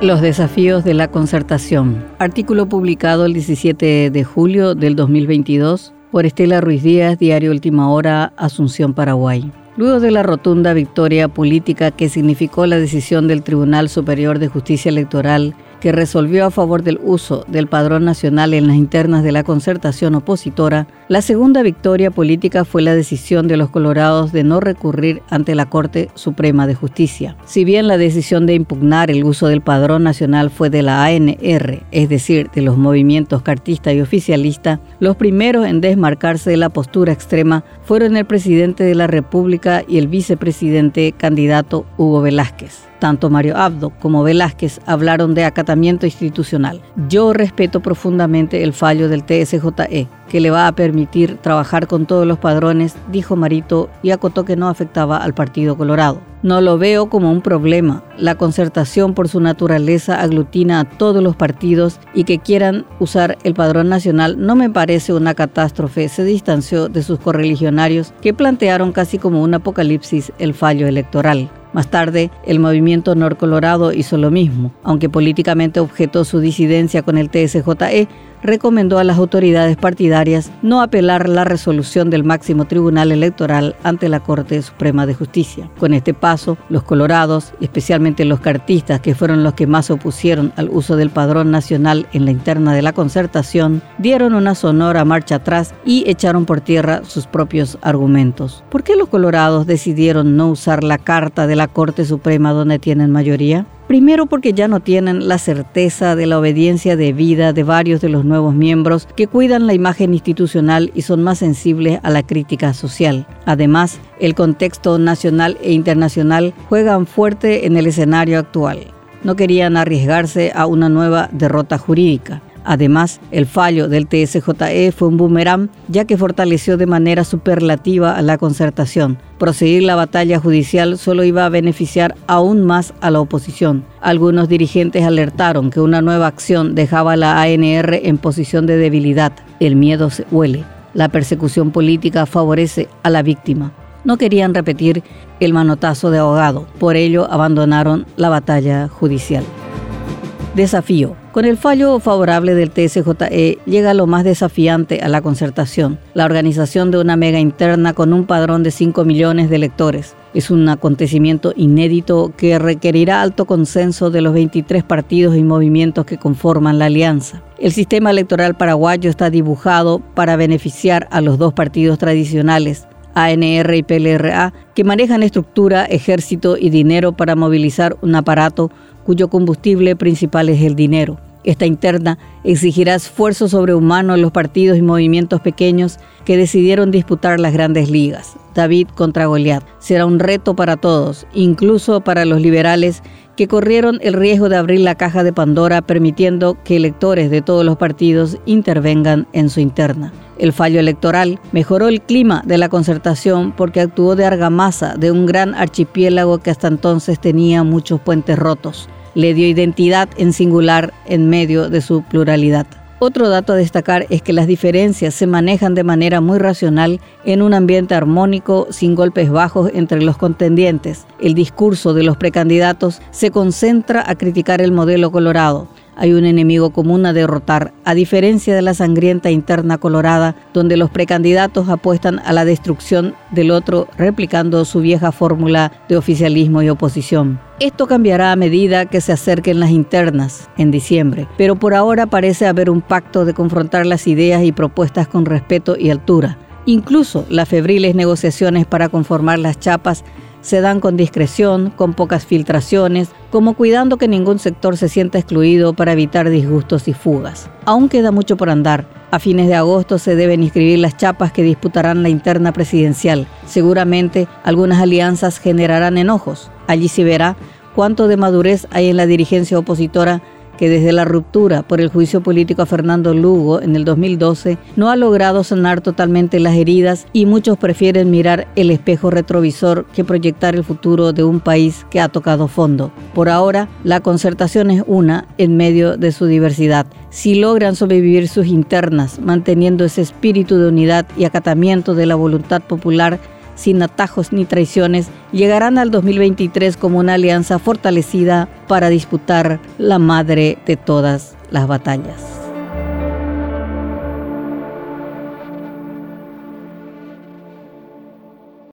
Los desafíos de la concertación. Artículo publicado el 17 de julio del 2022 por Estela Ruiz Díaz, Diario Última Hora, Asunción, Paraguay. Luego de la rotunda victoria política que significó la decisión del Tribunal Superior de Justicia Electoral que resolvió a favor del uso del padrón nacional en las internas de la concertación opositora, la segunda victoria política fue la decisión de los colorados de no recurrir ante la Corte Suprema de Justicia. Si bien la decisión de impugnar el uso del padrón nacional fue de la ANR, es decir, de los movimientos cartista y oficialista, los primeros en desmarcarse de la postura extrema fueron el presidente de la República y el vicepresidente candidato Hugo Velázquez. Tanto Mario Abdo como Velázquez hablaron de acatamiento institucional. Yo respeto profundamente el fallo del TSJE, que le va a permitir trabajar con todos los padrones, dijo Marito y acotó que no afectaba al Partido Colorado. No lo veo como un problema. La concertación por su naturaleza aglutina a todos los partidos y que quieran usar el padrón nacional no me parece una catástrofe. Se distanció de sus correligionarios que plantearon casi como un apocalipsis el fallo electoral. Más tarde, el movimiento Colorado hizo lo mismo, aunque políticamente objetó su disidencia con el TSJE, recomendó a las autoridades partidarias no apelar la resolución del máximo tribunal electoral ante la Corte Suprema de Justicia. Con este paso, los colorados, especialmente los cartistas, que fueron los que más se opusieron al uso del padrón nacional en la interna de la concertación, dieron una sonora marcha atrás y echaron por tierra sus propios argumentos. ¿Por qué los colorados decidieron no usar la carta de la Corte Suprema donde tienen mayoría? Primero porque ya no tienen la certeza de la obediencia debida de varios de los nuevos miembros que cuidan la imagen institucional y son más sensibles a la crítica social. Además, el contexto nacional e internacional juegan fuerte en el escenario actual. No querían arriesgarse a una nueva derrota jurídica. Además, el fallo del TSJE fue un boomerang ya que fortaleció de manera superlativa a la concertación. Proseguir la batalla judicial solo iba a beneficiar aún más a la oposición. Algunos dirigentes alertaron que una nueva acción dejaba a la ANR en posición de debilidad. El miedo se huele. La persecución política favorece a la víctima. No querían repetir el manotazo de ahogado, por ello abandonaron la batalla judicial. Desafío. Con el fallo favorable del TSJE llega lo más desafiante a la concertación, la organización de una mega interna con un padrón de 5 millones de electores. Es un acontecimiento inédito que requerirá alto consenso de los 23 partidos y movimientos que conforman la alianza. El sistema electoral paraguayo está dibujado para beneficiar a los dos partidos tradicionales, ANR y PLRA, que manejan estructura, ejército y dinero para movilizar un aparato cuyo combustible principal es el dinero. Esta interna exigirá esfuerzo sobrehumano en los partidos y movimientos pequeños que decidieron disputar las grandes ligas. David contra Goliat será un reto para todos, incluso para los liberales que corrieron el riesgo de abrir la caja de Pandora permitiendo que electores de todos los partidos intervengan en su interna. El fallo electoral mejoró el clima de la concertación porque actuó de argamasa de un gran archipiélago que hasta entonces tenía muchos puentes rotos le dio identidad en singular en medio de su pluralidad. Otro dato a destacar es que las diferencias se manejan de manera muy racional en un ambiente armónico sin golpes bajos entre los contendientes. El discurso de los precandidatos se concentra a criticar el modelo colorado, hay un enemigo común a derrotar, a diferencia de la sangrienta interna colorada, donde los precandidatos apuestan a la destrucción del otro, replicando su vieja fórmula de oficialismo y oposición. Esto cambiará a medida que se acerquen las internas en diciembre, pero por ahora parece haber un pacto de confrontar las ideas y propuestas con respeto y altura. Incluso las febriles negociaciones para conformar las chapas se dan con discreción, con pocas filtraciones, como cuidando que ningún sector se sienta excluido para evitar disgustos y fugas. Aún queda mucho por andar. A fines de agosto se deben inscribir las chapas que disputarán la interna presidencial. Seguramente algunas alianzas generarán enojos. Allí se verá cuánto de madurez hay en la dirigencia opositora que desde la ruptura por el juicio político a Fernando Lugo en el 2012 no ha logrado sanar totalmente las heridas y muchos prefieren mirar el espejo retrovisor que proyectar el futuro de un país que ha tocado fondo. Por ahora, la concertación es una en medio de su diversidad. Si logran sobrevivir sus internas, manteniendo ese espíritu de unidad y acatamiento de la voluntad popular, sin atajos ni traiciones, llegarán al 2023 como una alianza fortalecida para disputar la madre de todas las batallas.